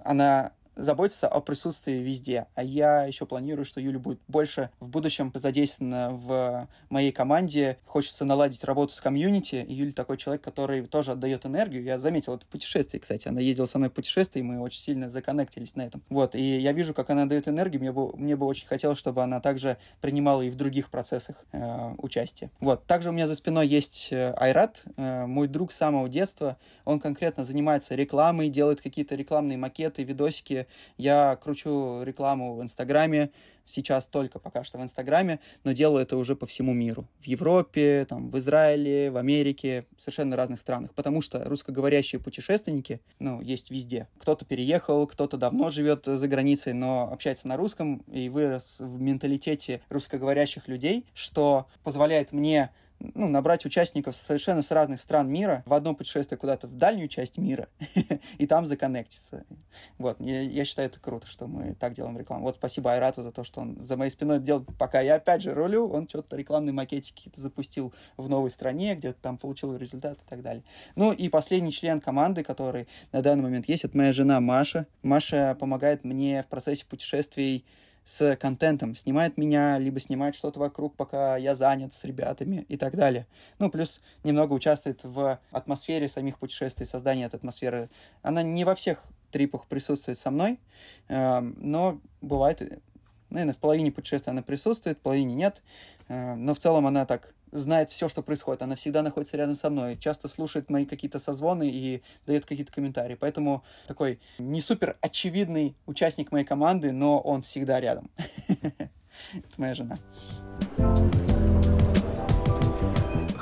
[SPEAKER 2] Она заботиться о присутствии везде. А я еще планирую, что Юля будет больше в будущем задействована в моей команде. Хочется наладить работу с комьюнити. И Юля такой человек, который тоже отдает энергию. Я заметил это в путешествии, кстати. Она ездила со мной в путешествие, и мы очень сильно законнектились на этом. Вот, и я вижу, как она дает энергию. Мне бы, мне бы очень хотелось, чтобы она также принимала и в других процессах э, участие. Вот, также у меня за спиной есть э, Айрат, э, мой друг с самого детства. Он конкретно занимается рекламой, делает какие-то рекламные макеты, видосики я кручу рекламу в Инстаграме, сейчас только пока что в Инстаграме, но делаю это уже по всему миру. В Европе, там, в Израиле, в Америке, совершенно разных странах. Потому что русскоговорящие путешественники, ну, есть везде. Кто-то переехал, кто-то давно живет за границей, но общается на русском и вырос в менталитете русскоговорящих людей, что позволяет мне ну, набрать участников совершенно с разных стран мира в одно путешествие куда-то в дальнюю часть мира и там законнектиться. Вот, я, я считаю это круто, что мы так делаем рекламу. Вот спасибо Айрату за то, что он за моей спиной делал, пока я опять же рулю, он что-то рекламные макетики какие-то запустил в новой стране, где-то там получил результат и так далее. Ну и последний член команды, который на данный момент есть, это моя жена Маша. Маша помогает мне в процессе путешествий с контентом, снимает меня, либо снимает что-то вокруг, пока я занят с ребятами и так далее. Ну, плюс немного участвует в атмосфере самих путешествий, создании этой атмосферы. Она не во всех трипах присутствует со мной, эм, но бывает, наверное, в половине путешествий она присутствует, в половине нет, э, но в целом она так знает все, что происходит. Она всегда находится рядом со мной, часто слушает мои какие-то созвоны и дает какие-то комментарии. Поэтому такой не супер очевидный участник моей команды, но он всегда рядом. Это моя жена.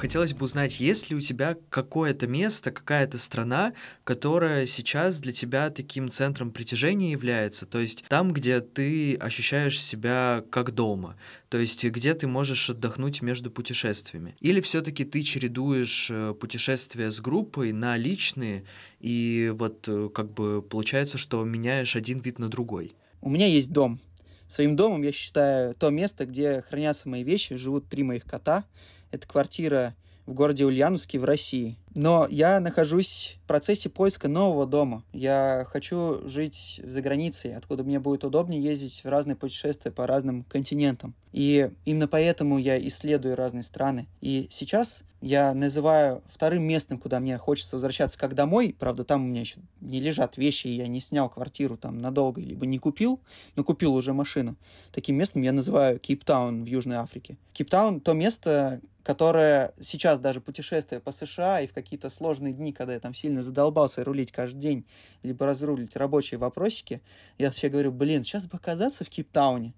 [SPEAKER 1] Хотелось бы узнать, есть ли у тебя какое-то место, какая-то страна, которая сейчас для тебя таким центром притяжения является, то есть там, где ты ощущаешь себя как дома, то есть где ты можешь отдохнуть между путешествиями. Или все-таки ты чередуешь э, путешествия с группой на личные, и вот э, как бы получается, что меняешь один вид на другой.
[SPEAKER 2] У меня есть дом. Своим домом я считаю то место, где хранятся мои вещи, живут три моих кота. Это квартира в городе Ульяновске в России. Но я нахожусь в процессе поиска нового дома. Я хочу жить за границей, откуда мне будет удобнее ездить в разные путешествия по разным континентам. И именно поэтому я исследую разные страны. И сейчас я называю вторым местом, куда мне хочется возвращаться как домой. Правда, там у меня еще не лежат вещи, и я не снял квартиру там надолго, либо не купил, но купил уже машину. Таким местом я называю Кейптаун в Южной Африке. Кейптаун — то место, которое сейчас даже путешествуя по США и в какие-то сложные дни, когда я там сильно задолбался рулить каждый день, либо разрулить рабочие вопросики, я вообще говорю, блин, сейчас бы оказаться в Кейптауне.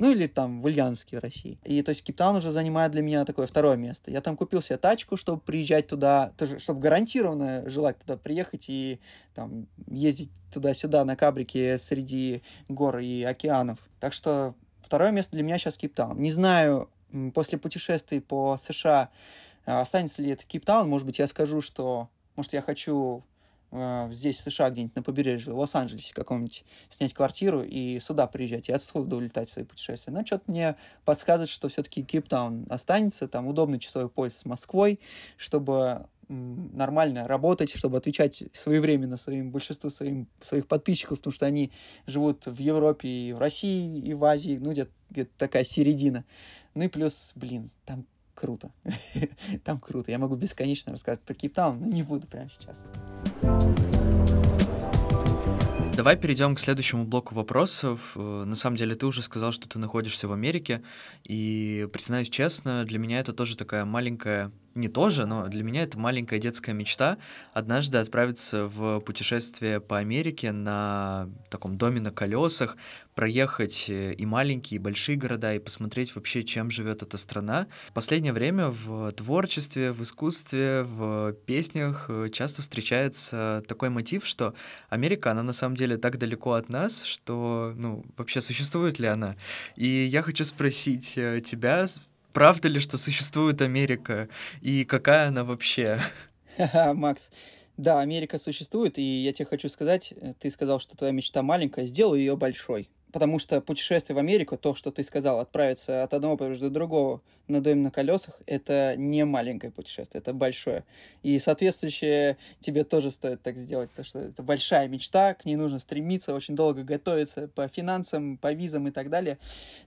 [SPEAKER 2] Ну или там в Ульяновске, в России. И то есть Кейптаун уже занимает для меня такое второе место. Я там купил себе тачку, чтобы приезжать туда, тоже, чтобы гарантированно желать туда приехать и там ездить туда-сюда на кабрике среди гор и океанов. Так что второе место для меня сейчас Кейптаун. Не знаю, после путешествий по США а, останется ли это Кейптаун. Может быть, я скажу, что может я хочу э, здесь, в США, где-нибудь на побережье, в Лос-Анджелесе каком-нибудь снять квартиру и сюда приезжать, и отсюда улетать в свои путешествия. Но что-то мне подсказывает, что все-таки Кейптаун останется, там удобный часовой пояс с Москвой, чтобы нормально работать, чтобы отвечать своевременно своим большинству своим, своих подписчиков, потому что они живут в Европе и в России, и в Азии, ну, где-то где такая середина. Ну и плюс, блин, там круто. там круто. Я могу бесконечно рассказывать про Кейптаун, но не буду прямо сейчас.
[SPEAKER 1] Давай перейдем к следующему блоку вопросов. Э, на самом деле, ты уже сказал, что ты находишься в Америке, и, признаюсь честно, для меня это тоже такая маленькая не тоже, но для меня это маленькая детская мечта однажды отправиться в путешествие по Америке на таком доме на колесах, проехать э, и маленькие, и большие города, и посмотреть вообще, чем живет эта страна. В последнее время в творчестве, в искусстве, в песнях э, часто встречается такой мотив, что Америка, она на самом деле так далеко от нас, что, ну, вообще существует ли она? И я хочу спросить э, тебя, правда ли, что существует Америка? И какая она вообще?
[SPEAKER 2] Макс, да, Америка существует, и я тебе хочу сказать, э, ты сказал, что твоя мечта маленькая, сделай ее большой потому что путешествие в Америку, то, что ты сказал, отправиться от одного побережья до другого на доме на колесах, это не маленькое путешествие, это большое. И соответствующее тебе тоже стоит так сделать, потому что это большая мечта, к ней нужно стремиться, очень долго готовиться по финансам, по визам и так далее.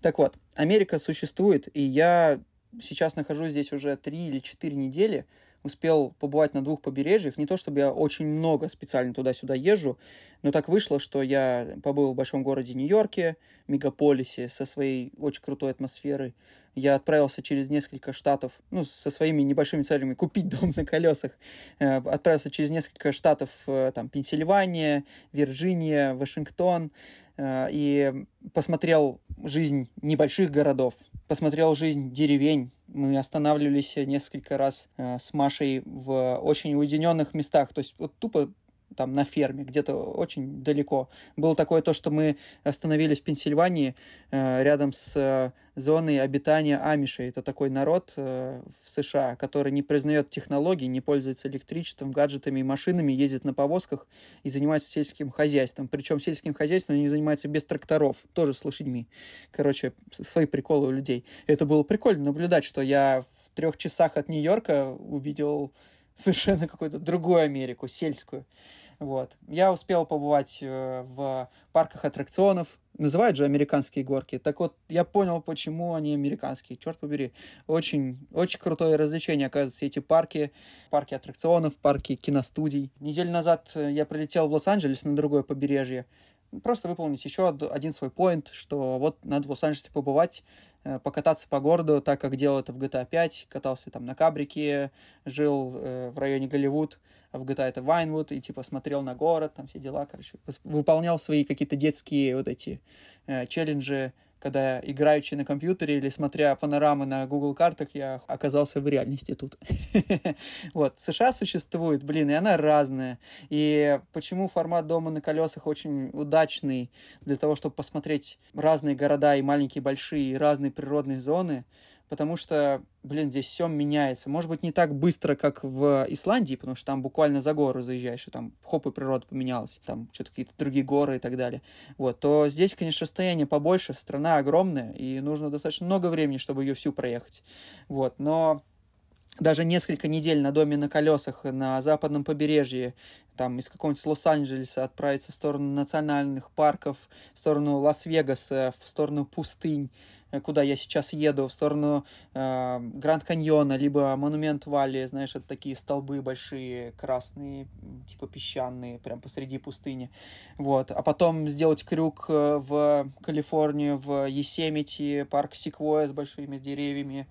[SPEAKER 2] Так вот, Америка существует, и я сейчас нахожусь здесь уже три или четыре недели, успел побывать на двух побережьях. Не то чтобы я очень много специально туда-сюда езжу, но так вышло, что я побыл в большом городе Нью-Йорке, мегаполисе, со своей очень крутой атмосферой. Я отправился через несколько штатов, ну, со своими небольшими целями купить дом на колесах. Э, отправился через несколько штатов, э, там, Пенсильвания, Вирджиния, Вашингтон, э, и посмотрел жизнь небольших городов, посмотрел жизнь деревень, мы останавливались несколько раз э, с Машей в очень уединенных местах. То есть вот тупо там на ферме, где-то очень далеко. Было такое то, что мы остановились в Пенсильвании э, рядом с э, зоной обитания амишей. Это такой народ э, в США, который не признает технологий, не пользуется электричеством, гаджетами и машинами, ездит на повозках и занимается сельским хозяйством. Причем сельским хозяйством они занимаются без тракторов, тоже с лошадьми. Короче, свои приколы у людей. Это было прикольно наблюдать, что я в трех часах от Нью-Йорка увидел совершенно какую-то другую Америку, сельскую. Вот. Я успел побывать э, в парках аттракционов, называют же американские горки. Так вот, я понял, почему они американские. Черт побери. Очень, очень крутое развлечение, оказывается, эти парки. Парки аттракционов, парки киностудий. Неделю назад э, я прилетел в Лос-Анджелес на другое побережье. Просто выполнить еще один свой поинт, что вот надо в Лос-Анджелесе побывать, покататься по городу, так как делал это в GTA 5, катался там на кабрике, жил э, в районе Голливуд, а в GTA это Вайнвуд, и типа смотрел на город, там все дела, короче, выполнял свои какие-то детские вот эти э, челленджи, когда играючи на компьютере или смотря панорамы на Google картах, я оказался в реальности тут. Вот, США существует, блин, и она разная. И почему формат дома на колесах очень удачный для того, чтобы посмотреть разные города и маленькие, большие, и разные природные зоны, потому что, блин, здесь все меняется. Может быть, не так быстро, как в Исландии, потому что там буквально за гору заезжаешь, и там хоп, и природа поменялась, там что-то какие-то другие горы и так далее. Вот, то здесь, конечно, расстояние побольше, страна огромная, и нужно достаточно много времени, чтобы ее всю проехать. Вот, но даже несколько недель на доме на колесах на западном побережье, там из какого-нибудь Лос-Анджелеса отправиться в сторону национальных парков, в сторону Лас-Вегаса, в сторону пустынь, куда я сейчас еду, в сторону э, Гранд Каньона, либо Монумент Валли, знаешь, это такие столбы большие, красные, типа песчаные, прям посреди пустыни. Вот. А потом сделать крюк э, в Калифорнию, в Есемити, парк Секвоя с большими деревьями,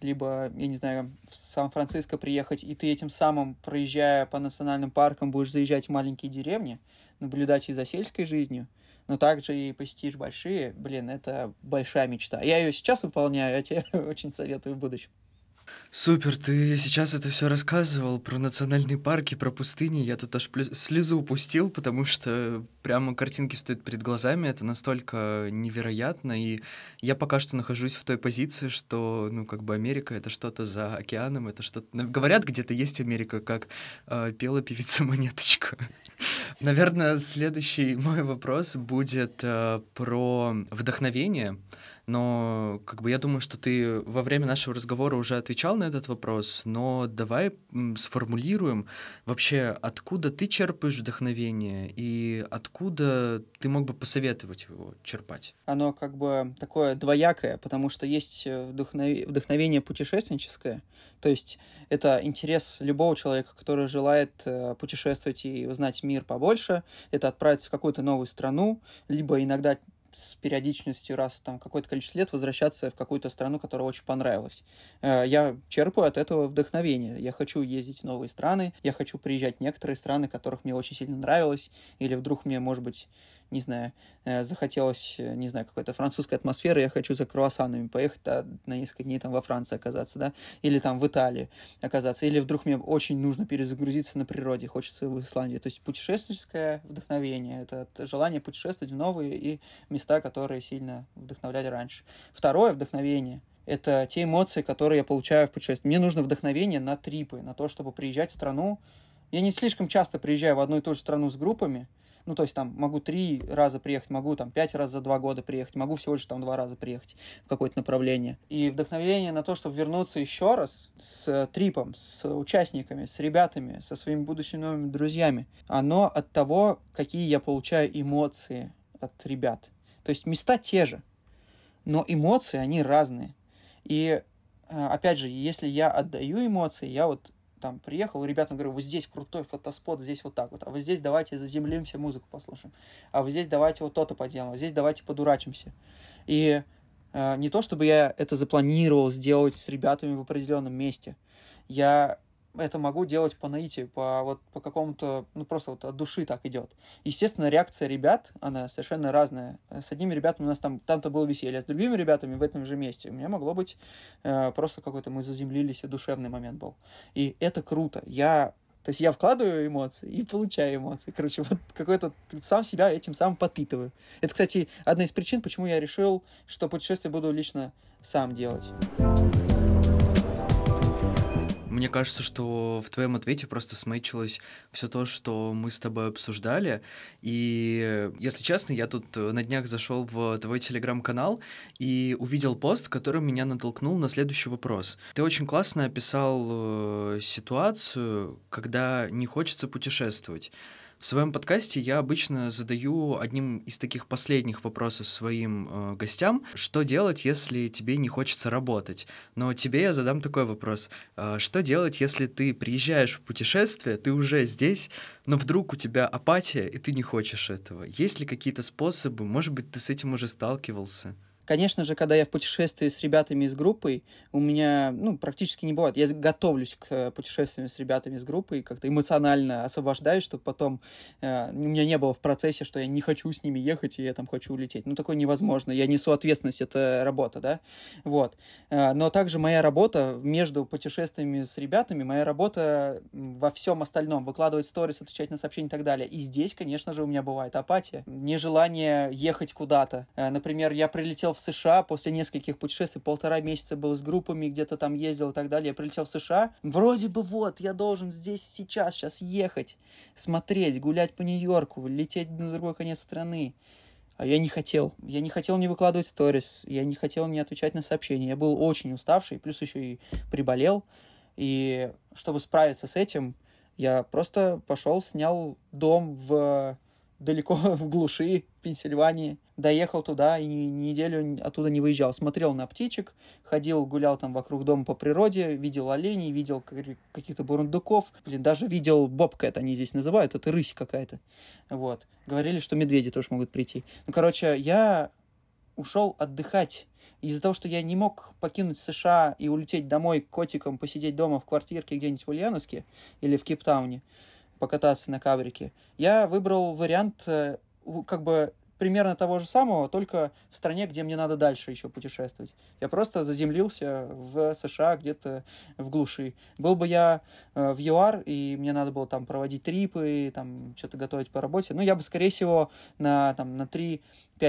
[SPEAKER 2] либо, я не знаю, в Сан-Франциско приехать, и ты этим самым, проезжая по национальным паркам, будешь заезжать в маленькие деревни, наблюдать и за сельской жизнью, но также и посетишь большие, блин, это большая мечта. Я ее сейчас выполняю, я тебе очень советую в будущем.
[SPEAKER 1] Супер, ты сейчас это все рассказывал про национальные парки, про пустыни. Я тут аж слезу упустил, потому что прямо картинки стоят перед глазами. Это настолько невероятно. И я пока что нахожусь в той позиции, что, ну, как бы Америка — это что-то за океаном, это что-то... Говорят, где-то есть Америка, как э, пела певица Монеточка. Наверное, следующий мой вопрос будет э, про вдохновение но как бы я думаю, что ты во время нашего разговора уже отвечал на этот вопрос, но давай сформулируем вообще, откуда ты черпаешь вдохновение и откуда ты мог бы посоветовать его черпать?
[SPEAKER 2] Оно как бы такое двоякое, потому что есть э, вдохнов... вдохновение путешественническое, то есть это интерес любого человека, который желает э, путешествовать и узнать мир побольше, это отправиться в какую-то новую страну, либо иногда с периодичностью раз там какое-то количество лет возвращаться в какую-то страну, которая очень понравилась. Э, я черпаю от этого вдохновение. Я хочу ездить в новые страны, я хочу приезжать в некоторые страны, которых мне очень сильно нравилось, или вдруг мне, может быть, не знаю, э, захотелось, э, не знаю, какой-то французской атмосферы, я хочу за круассанами поехать да, на несколько дней там во Франции оказаться, да, или там в Италии оказаться, или вдруг мне очень нужно перезагрузиться на природе, хочется в Исландии. То есть путешествительское вдохновение, это желание путешествовать в новые и места, которые сильно вдохновляли раньше. Второе вдохновение — это те эмоции, которые я получаю в путешествии. Мне нужно вдохновение на трипы, на то, чтобы приезжать в страну. Я не слишком часто приезжаю в одну и ту же страну с группами, ну, то есть там могу три раза приехать, могу там пять раз за два года приехать, могу всего лишь там два раза приехать в какое-то направление. И вдохновение на то, чтобы вернуться еще раз с трипом, с участниками, с ребятами, со своими будущими новыми друзьями, оно от того, какие я получаю эмоции от ребят. То есть места те же, но эмоции, они разные. И а, опять же, если я отдаю эмоции, я вот там приехал, ребятам говорю, вот здесь крутой фотоспот, здесь вот так вот, а вот здесь давайте заземлимся, музыку послушаем, а вот здесь давайте вот то-то поделаем, а вот здесь давайте подурачимся. И э, не то, чтобы я это запланировал сделать с ребятами в определенном месте, я это могу делать по наитию, по вот по какому-то, ну просто вот от души так идет. Естественно, реакция ребят, она совершенно разная. С одними ребятами у нас там, там-то было веселье, а с другими ребятами в этом же месте у меня могло быть э, просто какой-то мы заземлились, и душевный момент был. И это круто. Я то есть я вкладываю эмоции и получаю эмоции. Короче, вот какой-то сам себя этим самым подпитываю. Это, кстати, одна из причин, почему я решил, что путешествие буду лично сам делать.
[SPEAKER 1] Мне кажется, что в твоем ответе просто смычилось все то, что мы с тобой обсуждали. И, если честно, я тут на днях зашел в твой телеграм-канал и увидел пост, который меня натолкнул на следующий вопрос. Ты очень классно описал э, ситуацию, когда не хочется путешествовать. В своем подкасте я обычно задаю одним из таких последних вопросов своим э, гостям, что делать, если тебе не хочется работать. Но тебе я задам такой вопрос. Э, что делать, если ты приезжаешь в путешествие, ты уже здесь, но вдруг у тебя апатия, и ты не хочешь этого? Есть ли какие-то способы? Может быть, ты с этим уже сталкивался?
[SPEAKER 2] Конечно же, когда я в путешествии с ребятами из группы, у меня, ну, практически не бывает. Я готовлюсь к э, путешествиям с ребятами из группы и как-то эмоционально освобождаюсь, чтобы потом э, у меня не было в процессе, что я не хочу с ними ехать, и я там хочу улететь. Ну, такое невозможно. Я несу ответственность, это работа, да? Вот. Э, но также моя работа между путешествиями с ребятами, моя работа во всем остальном, выкладывать сторис, отвечать на сообщения и так далее. И здесь, конечно же, у меня бывает апатия, нежелание ехать куда-то. Э, например, я прилетел в США после нескольких путешествий, полтора месяца был с группами, где-то там ездил и так далее. Я прилетел в США, вроде бы вот, я должен здесь сейчас, сейчас ехать, смотреть, гулять по Нью-Йорку, лететь на другой конец страны. А я не хотел. Я не хотел не выкладывать сторис, я не хотел не отвечать на сообщения. Я был очень уставший, плюс еще и приболел. И чтобы справиться с этим, я просто пошел, снял дом в далеко в глуши Пенсильвании. Доехал туда и неделю оттуда не выезжал. Смотрел на птичек, ходил, гулял там вокруг дома по природе, видел оленей, видел каких-то бурундуков. Блин, даже видел бобкэт, они здесь называют, это рысь какая-то. Вот. Говорили, что медведи тоже могут прийти. Ну, короче, я ушел отдыхать. Из-за того, что я не мог покинуть США и улететь домой котиком, посидеть дома в квартирке где-нибудь в Ульяновске или в Кейптауне, покататься на кабрике, я выбрал вариант э, как бы примерно того же самого, только в стране, где мне надо дальше еще путешествовать. Я просто заземлился в США где-то в глуши. Был бы я э, в ЮАР, и мне надо было там проводить трипы, там что-то готовить по работе, ну, я бы, скорее всего, на, там, на 3-5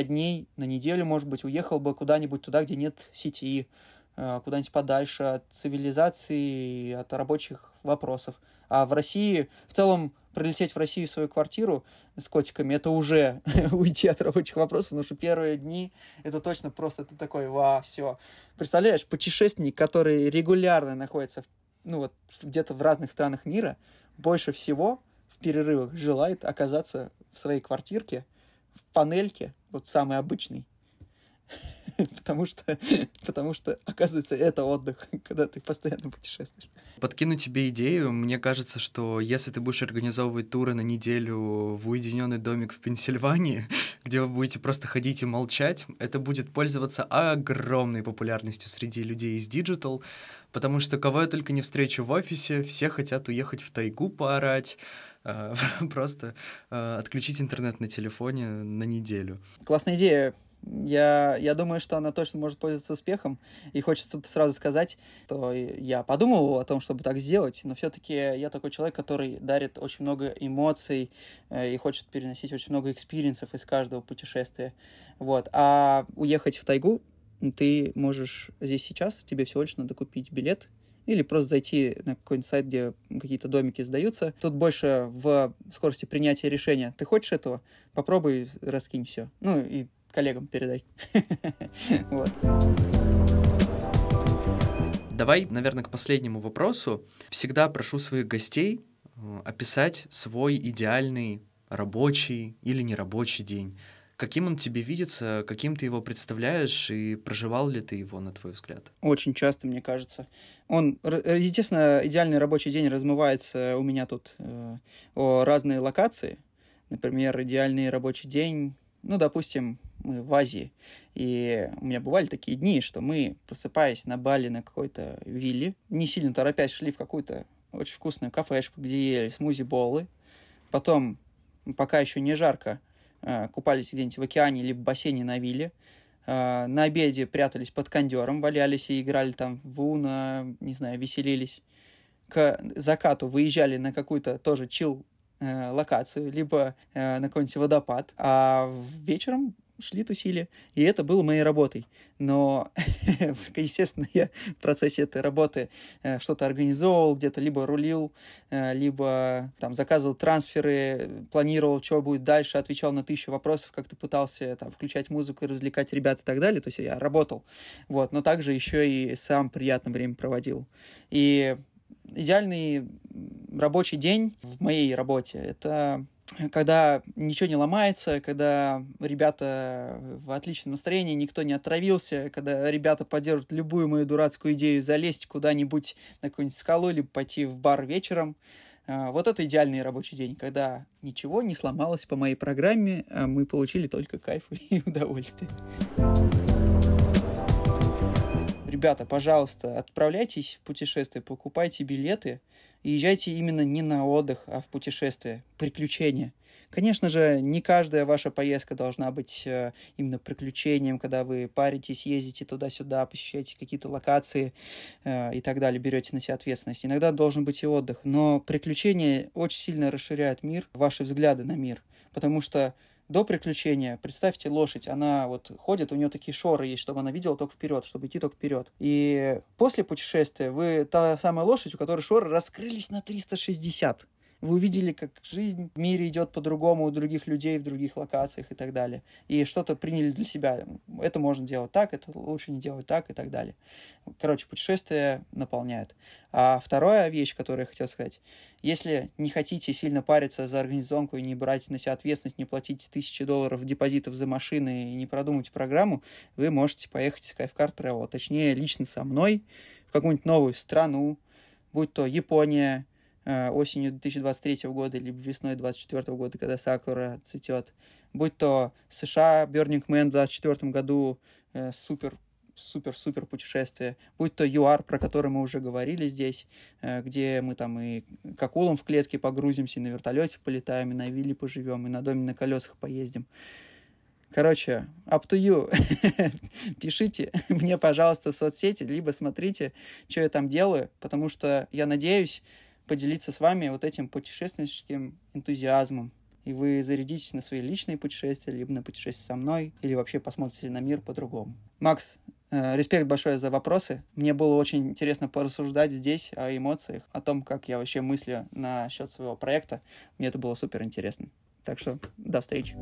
[SPEAKER 2] дней, на неделю, может быть, уехал бы куда-нибудь туда, где нет сети, э, куда-нибудь подальше от цивилизации, от рабочих вопросов. А в России в целом прилететь в Россию в свою квартиру с котиками, это уже уйти от рабочих вопросов, потому что первые дни это точно просто ты такой, ва, все. Представляешь, путешественник, который регулярно находится, ну вот, где-то в разных странах мира, больше всего в перерывах желает оказаться в своей квартирке, в панельке, вот самый обычный, потому что, потому что, оказывается, это отдых, когда ты постоянно путешествуешь.
[SPEAKER 1] Подкину тебе идею. Мне кажется, что если ты будешь организовывать туры на неделю в уединенный домик в Пенсильвании, где вы будете просто ходить и молчать, это будет пользоваться огромной популярностью среди людей из digital, потому что кого я только не встречу в офисе, все хотят уехать в тайгу поорать, а, просто а, отключить интернет на телефоне на неделю.
[SPEAKER 2] Классная идея. Я, я думаю, что она точно может пользоваться успехом. И хочется тут сразу сказать, что я подумал о том, чтобы так сделать, но все-таки я такой человек, который дарит очень много эмоций э, и хочет переносить очень много experience ов из каждого путешествия. Вот. А уехать в тайгу ты можешь здесь сейчас, тебе всего лишь надо купить билет или просто зайти на какой-нибудь сайт, где какие-то домики сдаются. Тут больше в скорости принятия решения. Ты хочешь этого? Попробуй, раскинь все. Ну и коллегам передай. Вот.
[SPEAKER 1] Давай, наверное, к последнему вопросу. Всегда прошу своих гостей э, описать свой идеальный рабочий или нерабочий день. Каким он тебе видится, каким ты его представляешь, и проживал ли ты его, на твой взгляд?
[SPEAKER 2] Очень часто, мне кажется. Он, естественно, идеальный рабочий день размывается у меня тут э, о разные локации. Например, идеальный рабочий день, ну, допустим, мы в Азии, и у меня бывали такие дни, что мы, просыпаясь на Бали на какой-то вилле, не сильно торопясь, шли в какую-то очень вкусную кафешку, где ели смузи-боллы, потом, пока еще не жарко, э, купались где-нибудь в океане либо в бассейне на вилле, э, на обеде прятались под кондером, валялись и играли там в уна, не знаю, веселились. К закату выезжали на какую-то тоже чил э, локацию, либо на какой-нибудь водопад, а вечером шли, тусили, и это было моей работой. Но, естественно, я в процессе этой работы э, что-то организовывал, где-то либо рулил, э, либо там заказывал трансферы, планировал, что будет дальше, отвечал на тысячу вопросов, как-то пытался там включать музыку и развлекать ребят и так далее. То есть я работал, вот, но также еще и сам приятное время проводил. И идеальный рабочий день в моей работе — это когда ничего не ломается, когда ребята в отличном настроении, никто не отравился, когда ребята поддерживают любую мою дурацкую идею залезть куда-нибудь на какую-нибудь скалу, либо пойти в бар вечером. А, вот это идеальный рабочий день, когда ничего не сломалось по моей программе, а мы получили только кайф и удовольствие. Ребята, пожалуйста, отправляйтесь в путешествие, покупайте билеты и езжайте именно не на отдых, а в путешествие, приключения. Конечно же, не каждая ваша поездка должна быть э, именно приключением, когда вы паритесь, ездите туда-сюда, посещаете какие-то локации э, и так далее, берете на себя ответственность. Иногда должен быть и отдых, но приключения очень сильно расширяют мир, ваши взгляды на мир, потому что до приключения, представьте лошадь, она вот ходит, у нее такие шоры есть, чтобы она видела только вперед, чтобы идти только вперед. И после путешествия вы та самая лошадь, у которой шоры раскрылись на 360. Вы увидели, как жизнь в мире идет по-другому у других людей в других локациях и так далее. И что-то приняли для себя. Это можно делать так, это лучше не делать так и так далее. Короче, путешествия наполняют. А вторая вещь, которую я хотел сказать. Если не хотите сильно париться за организационку и не брать на себя ответственность, не платить тысячи долларов депозитов за машины и не продумать программу, вы можете поехать с Skyfcar Travel. Точнее, лично со мной в какую-нибудь новую страну, будь то Япония, осенью 2023 года, либо весной 2024 года, когда сакура цветет. Будь то США, Burning Man в 2024 году, э, супер супер-супер путешествие, будь то ЮАР, про который мы уже говорили здесь, э, где мы там и к акулам в клетке погрузимся, и на вертолете полетаем, и на вилле поживем, и на доме на колесах поездим. Короче, up to you. Пишите мне, пожалуйста, в соцсети, либо смотрите, что я там делаю, потому что я надеюсь, поделиться с вами вот этим путешественническим энтузиазмом. И вы зарядитесь на свои личные путешествия, либо на путешествие со мной, или вообще посмотрите на мир по-другому. Макс, э, респект большое за вопросы. Мне было очень интересно порассуждать здесь о эмоциях, о том, как я вообще мыслю на счет своего проекта. Мне это было супер интересно. Так что до встречи.